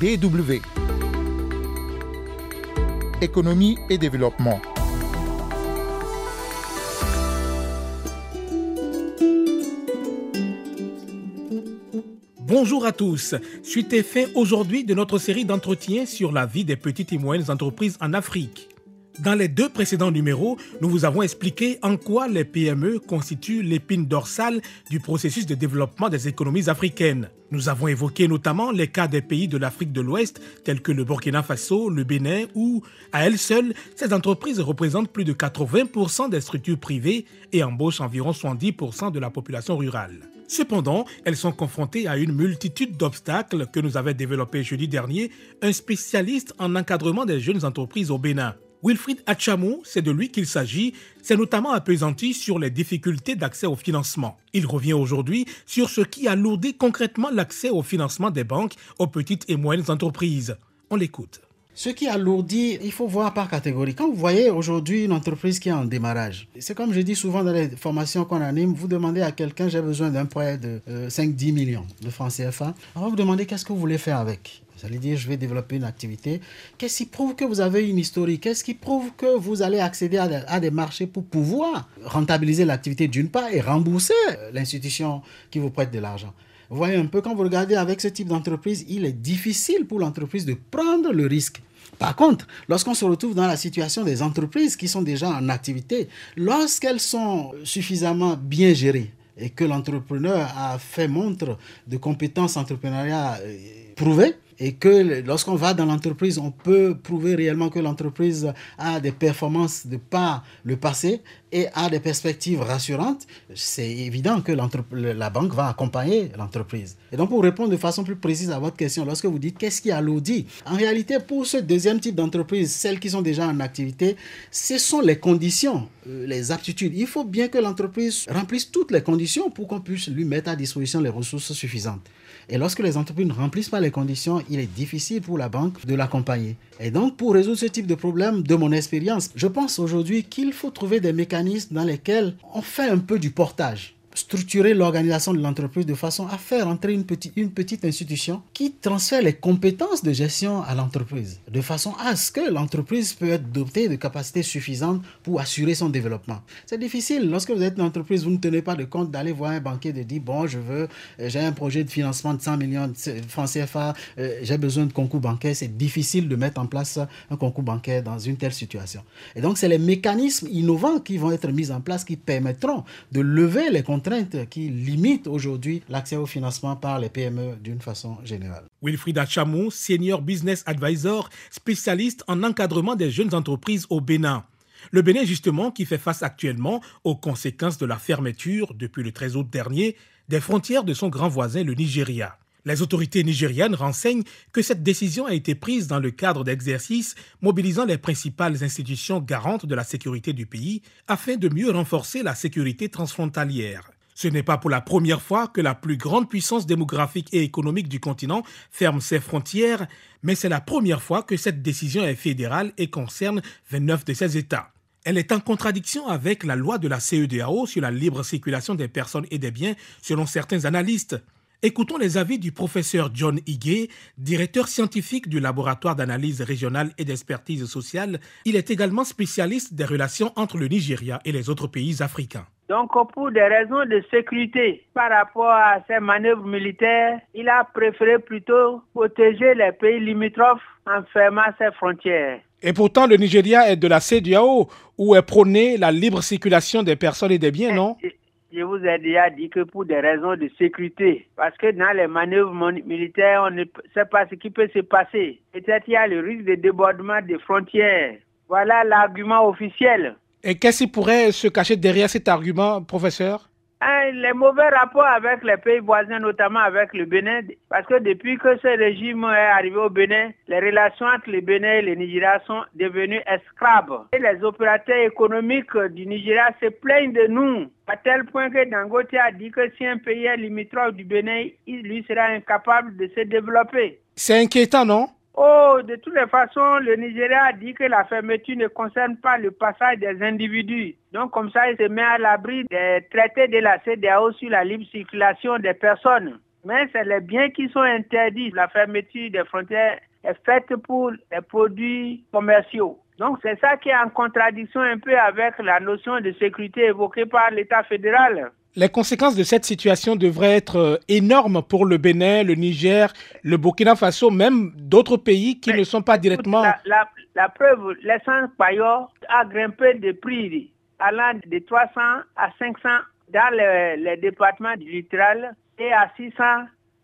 BW. Économie et développement. Bonjour à tous. Suite et fin aujourd'hui de notre série d'entretiens sur la vie des petites et moyennes entreprises en Afrique. Dans les deux précédents numéros, nous vous avons expliqué en quoi les PME constituent l'épine dorsale du processus de développement des économies africaines. Nous avons évoqué notamment les cas des pays de l'Afrique de l'Ouest, tels que le Burkina Faso, le Bénin, où, à elles seules, ces entreprises représentent plus de 80% des structures privées et embauchent environ 70% de la population rurale. Cependant, elles sont confrontées à une multitude d'obstacles que nous avait développé jeudi dernier un spécialiste en encadrement des jeunes entreprises au Bénin. Wilfried Achamou, c'est de lui qu'il s'agit, s'est notamment appesanti sur les difficultés d'accès au financement. Il revient aujourd'hui sur ce qui alourdit concrètement l'accès au financement des banques aux petites et moyennes entreprises. On l'écoute. Ce qui alourdit, il faut voir par catégorie. Quand vous voyez aujourd'hui une entreprise qui est en démarrage, c'est comme je dis souvent dans les formations qu'on anime, vous demandez à quelqu'un, j'ai besoin d'un prêt de 5-10 millions de francs CFA. On va vous demander qu'est-ce que vous voulez faire avec. Vous allez dire, je vais développer une activité. Qu'est-ce qui prouve que vous avez une historique? Qu'est-ce qui prouve que vous allez accéder à des, marchés pour pouvoir rentabiliser l'activité d'une part et rembourser l'institution qui vous prête de l'argent? Vous voyez un peu, quand vous regardez avec ce type d'entreprise, il est difficile pour l'entreprise de prendre le risque. Par contre, lorsqu'on se retrouve dans la situation des entreprises qui sont déjà en activité, lorsqu'elles sont suffisamment bien gérées et que l'entrepreneur a fait montre de compétences entrepreneuriales prouvées, et que lorsqu'on va dans l'entreprise, on peut prouver réellement que l'entreprise a des performances de par le passé et a des perspectives rassurantes, c'est évident que la banque va accompagner l'entreprise. Et donc, pour répondre de façon plus précise à votre question, lorsque vous dites qu'est-ce qui alourdit, en réalité, pour ce deuxième type d'entreprise, celles qui sont déjà en activité, ce sont les conditions, les aptitudes. Il faut bien que l'entreprise remplisse toutes les conditions pour qu'on puisse lui mettre à disposition les ressources suffisantes. Et lorsque les entreprises ne remplissent pas les conditions, il est difficile pour la banque de l'accompagner. Et donc, pour résoudre ce type de problème, de mon expérience, je pense aujourd'hui qu'il faut trouver des mécanismes dans lesquels on fait un peu du portage structurer l'organisation de l'entreprise de façon à faire entrer une petite, une petite institution qui transfère les compétences de gestion à l'entreprise, de façon à ce que l'entreprise peut être dotée de capacités suffisantes pour assurer son développement. C'est difficile. Lorsque vous êtes une entreprise, vous ne tenez pas de compte d'aller voir un banquier de dire, bon, je veux, euh, j'ai un projet de financement de 100 millions de francs CFA, euh, j'ai besoin de concours bancaire. C'est difficile de mettre en place un concours bancaire dans une telle situation. Et donc, c'est les mécanismes innovants qui vont être mis en place qui permettront de lever les contraintes qui limitent aujourd'hui l'accès au financement par les PME d'une façon générale. Wilfried Chamou, senior business advisor, spécialiste en encadrement des jeunes entreprises au Bénin. Le Bénin, justement, qui fait face actuellement aux conséquences de la fermeture, depuis le 13 août dernier, des frontières de son grand voisin, le Nigeria. Les autorités nigérianes renseignent que cette décision a été prise dans le cadre d'exercices mobilisant les principales institutions garantes de la sécurité du pays afin de mieux renforcer la sécurité transfrontalière. Ce n'est pas pour la première fois que la plus grande puissance démographique et économique du continent ferme ses frontières, mais c'est la première fois que cette décision est fédérale et concerne 29 de ses États. Elle est en contradiction avec la loi de la CEDAO sur la libre circulation des personnes et des biens, selon certains analystes. Écoutons les avis du professeur John Higuet, directeur scientifique du laboratoire d'analyse régionale et d'expertise sociale. Il est également spécialiste des relations entre le Nigeria et les autres pays africains. Donc, pour des raisons de sécurité par rapport à ces manœuvres militaires, il a préféré plutôt protéger les pays limitrophes en fermant ses frontières. Et pourtant, le Nigeria est de la CEDEAO, où est prônée la libre circulation des personnes et des biens, non? Je vous ai déjà dit que pour des raisons de sécurité, parce que dans les manœuvres militaires, on ne sait pas ce qui peut se passer. Peut-être qu'il y a le risque de débordement des frontières. Voilà l'argument officiel. Et qu'est-ce qui pourrait se cacher derrière cet argument, professeur? Hein, les mauvais rapports avec les pays voisins, notamment avec le Bénin, parce que depuis que ce régime est arrivé au Bénin, les relations entre le Bénin et le Nigeria sont devenues escraves. Et les opérateurs économiques du Nigeria se plaignent de nous, à tel point que Dangote a dit que si un pays est limitrophe du Bénin, il lui sera incapable de se développer. C'est inquiétant, non? Oh, de toutes les façons, le Nigeria a dit que la fermeture ne concerne pas le passage des individus. Donc, comme ça, il se met à l'abri des traités de la CDAO sur la libre circulation des personnes. mais c'est les biens qui sont interdits. La fermeture des frontières est faite pour les produits commerciaux. Donc c'est ça qui est en contradiction un peu avec la notion de sécurité évoquée par l'État fédéral. Les conséquences de cette situation devraient être euh, énormes pour le Bénin, le Niger, le Burkina Faso, même d'autres pays qui ne sont pas directement... La, preuve, l'essence paillot a grimpé de prix allant de 300 à 500 dans les départements du littoral et à 600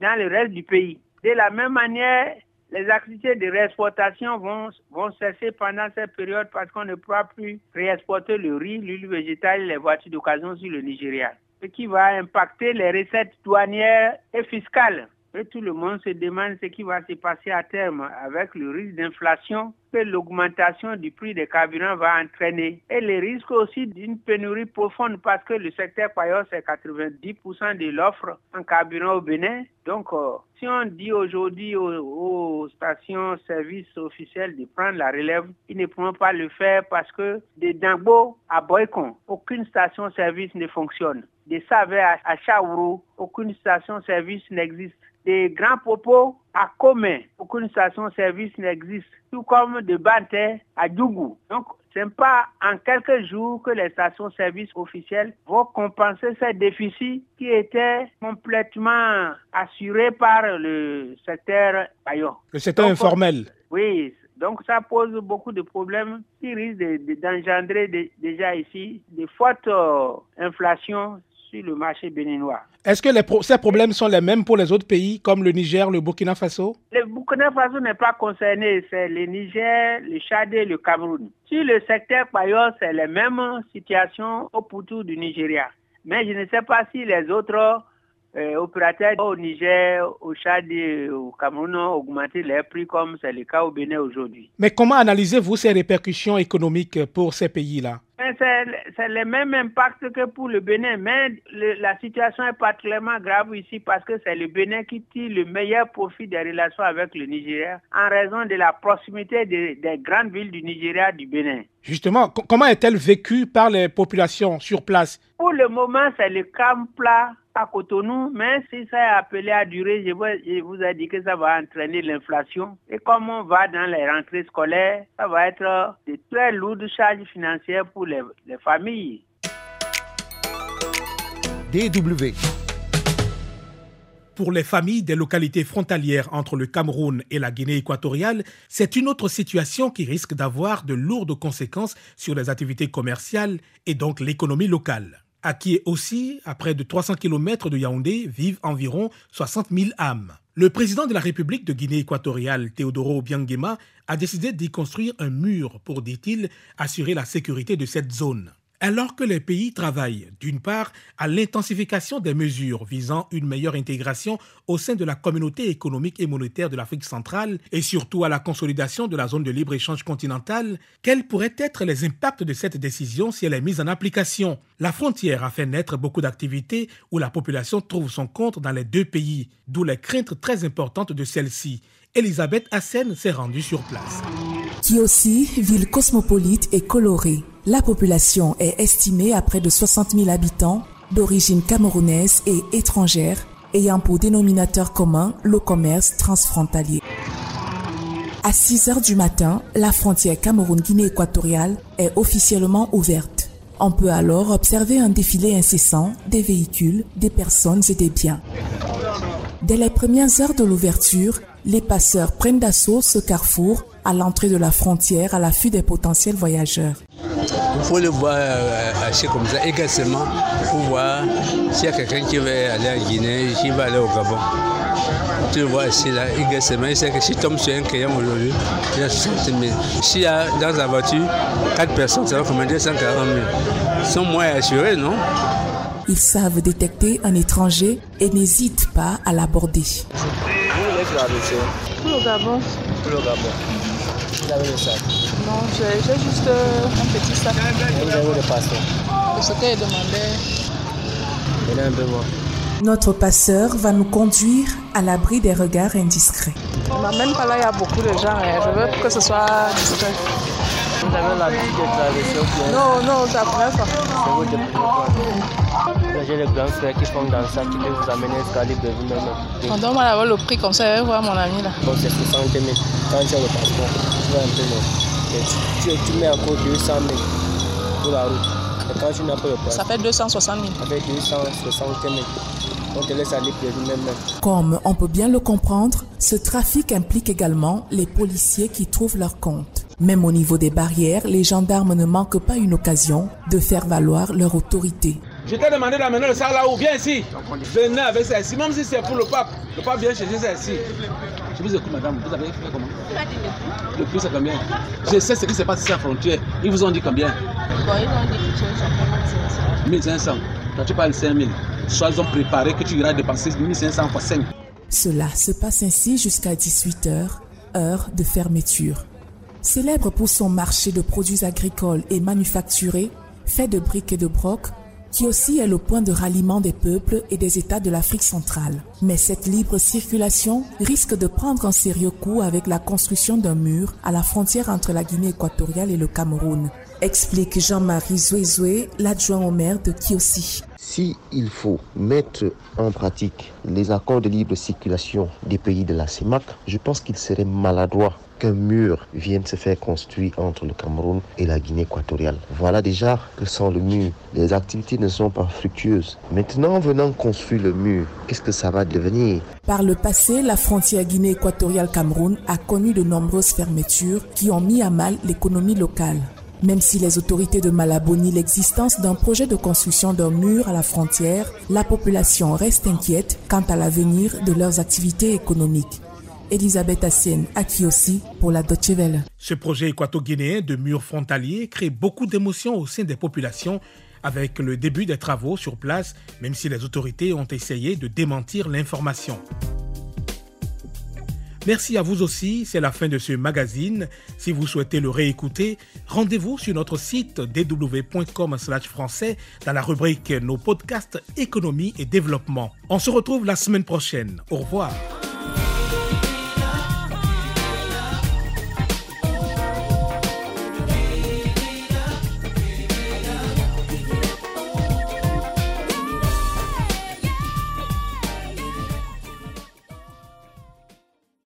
dans le reste du pays. De la même manière, les activités de réexportation vont, vont cesser pendant cette période parce qu'on ne pourra plus réexporter le riz, l'huile végétale et les voitures d'occasion sur le Nigeria ce qui va impacter les recettes douanières et fiscales. Et tout le monde se demande ce qui va se passer à terme avec le risque d'inflation que l'augmentation du prix des carburants va entraîner. Et le risque aussi d'une pénurie profonde parce que le secteur paillot, c'est 90% de l'offre en carburant au Bénin. Donc, euh, si on dit aujourd'hui aux, stations-service officielles de prendre la relève, ils ne pourront pas le faire parce que de Dangbo à Boycon, aucune station-service ne fonctionne. De Savé à, Chaourou, aucune station-service n'existe des grands propos à commun. Aucune station-service n'existe. Tout comme de Banté à Djougou. Donc, ce n'est pas en quelques jours que les stations-service officielles vont compenser ces déficits qui étaient complètement assurés par le secteur paillon. Le secteur informel. Oui, donc ça pose beaucoup de problèmes qui risquent d'engendrer déjà ici des fortes euh, inflations sur le marché béninois. Est-ce que ces problèmes sont les mêmes pour les autres pays comme le Niger, le Burkina Faso? Le Burkina Faso n'est pas concerné, c'est le Niger, le Tchad et le Cameroun. Sur le secteur Payor, c'est la même situation au Poutou du Nigeria. Mais je ne sais pas si les autres euh, opérateurs au Niger, au Tchad et au Cameroun ont augmenté leurs prix comme c'est le cas au Bénin aujourd'hui. Mais comment analysez-vous ces répercussions économiques pour ces pays-là? C'est le même impact que pour le Bénin, mais la situation est particulièrement grave ici parce que c'est le Bénin qui tire le meilleur profit des relations avec le Nigeria en raison de la proximité des grandes villes du Nigeria du Bénin. Justement, comment est-elle vécue par les populations sur place? Pour le moment, c'est le camp plat à Cotonou, mais si ça est appelé à durer, je vous, ai dit que ça va entraîner l'inflation. Et comme on va dans les rentrées scolaires, ça va être de très lourdes charges financières pour les, les familles. DW pour les familles des localités frontalières entre le Cameroun et la Guinée équatoriale, c'est une autre situation qui risque d'avoir de lourdes conséquences sur les activités commerciales et donc l'économie locale à qui aussi, à près de 300 km de Yaoundé, vivent environ 60 000 âmes. Le président de la République de Guinée équatoriale, Teodoro Biangema, a décidé d'y construire un mur pour, dit-il, assurer la sécurité de cette zone. Alors que les pays travaillent, d'une part, à l'intensification des mesures visant une meilleure intégration au sein de la communauté économique et monétaire de l'Afrique centrale, et surtout à la consolidation de la zone de libre-échange continentale, quels pourraient être les impacts de cette décision si elle est mise en application? La frontière a fait naître beaucoup d'activités où la population trouve son compte dans les deux pays, d'où les craintes très importantes de celle-ci. Elisabeth Hassen s'est rendue sur place. Kiossi, ville cosmopolite et colorée. La population est estimée à près de 60 000 habitants d'origine camerounaise et étrangère, ayant pour dénominateur commun le commerce transfrontalier. À 6 heures du matin, la frontière Cameroun-Guinée équatoriale est officiellement ouverte. On peut alors observer un défilé incessant des véhicules, des personnes et des biens. Dès les premières heures de l'ouverture, les passeurs prennent d'assaut ce carrefour à l'entrée de la frontière à l'affût des potentiels voyageurs. Il faut le voir euh, acheter comme ça, également pour voir s'il y a quelqu'un qui veut aller en Guinée, qui va aller au Gabon. Tu le vois ici, là, également, il sait que si tu tombes sur un client aujourd'hui, il y a 60 000. S'il y a dans la voiture 4 personnes, ça va commander 140 000. Ils sont moins assurés, non? Ils savent détecter un étranger et n'hésitent pas à l'aborder. Pour le Gabon. Pour le Gabon. Vous avez le sac Non, j'ai juste euh, un petit sac. vous avez le passeport Ce qu'elle demandait. Venez un peu voir. Notre passeur va nous conduire à l'abri des regards indiscrets. M'amène pas là, il y a beaucoup de gens. Hein. Je veux que ce soit discret. Vous avez l'habitude de traverser Non, non, c'est la première fois. C'est votre première fois J'ai les grands frères qui font dans ça, qui peuvent vous amener jusqu'à Libreville même. On donne-moi d'abord le prix, comme ça, voir mon ami là. Bon, c'est 60 000. Quand tu as le passeport, tu vas un peu long. Tu, tu, tu mets encore 200 000 pour la route. Et quand tu n'as pas le passeport, Ça fait 260 000. ça fait 260 000. On te laisse aller même. Comme on peut bien le comprendre, ce trafic implique également les policiers qui trouvent leur compte. Même au niveau des barrières, les gendarmes ne manquent pas une occasion de faire valoir leur autorité. Je t'ai demandé d'amener le sac là-haut, viens ici. Venez avec ça ici, même si c'est pour le pape. Le pape vient chercher ça ici. Je vous écoute, madame, vous avez fait comment? Le prix, c'est combien? Je sais ce qui s'est passé sur la frontière. Ils vous ont dit combien? Bon, ils ont dit que tu as 1500. Toi, tu parles 5000. Soit ils ont préparé que tu iras dépenser 1500 fois 5. Cela se passe ainsi jusqu'à 18h, heure de fermeture. Célèbre pour son marché de produits agricoles et manufacturés, fait de briques et de brocs, qui aussi est le point de ralliement des peuples et des États de l'Afrique centrale. Mais cette libre circulation risque de prendre un sérieux coup avec la construction d'un mur à la frontière entre la Guinée équatoriale et le Cameroun, explique Jean-Marie Zouezoué, l'adjoint au maire de Kiosi. Si faut mettre en pratique les accords de libre circulation des pays de la CEMAC, je pense qu'il serait maladroit qu'un mur vienne se faire construire entre le Cameroun et la Guinée équatoriale. Voilà déjà que sans le mur, les activités ne sont pas fructueuses. Maintenant, en venant construire le mur, qu'est-ce que ça va devenir? Par le passé, la frontière Guinée équatoriale-Cameroun a connu de nombreuses fermetures qui ont mis à mal l'économie locale. Même si les autorités de Malabo nient l'existence d'un projet de construction d'un mur à la frontière, la population reste inquiète quant à l'avenir de leurs activités économiques. Elisabeth Assien, à Kiosi, pour la Deutsche. Ce projet équato-guinéen de mur frontalier crée beaucoup d'émotions au sein des populations avec le début des travaux sur place, même si les autorités ont essayé de démentir l'information. Merci à vous aussi, c'est la fin de ce magazine. Si vous souhaitez le réécouter, rendez-vous sur notre site www.com français dans la rubrique Nos podcasts économie et développement. On se retrouve la semaine prochaine. Au revoir.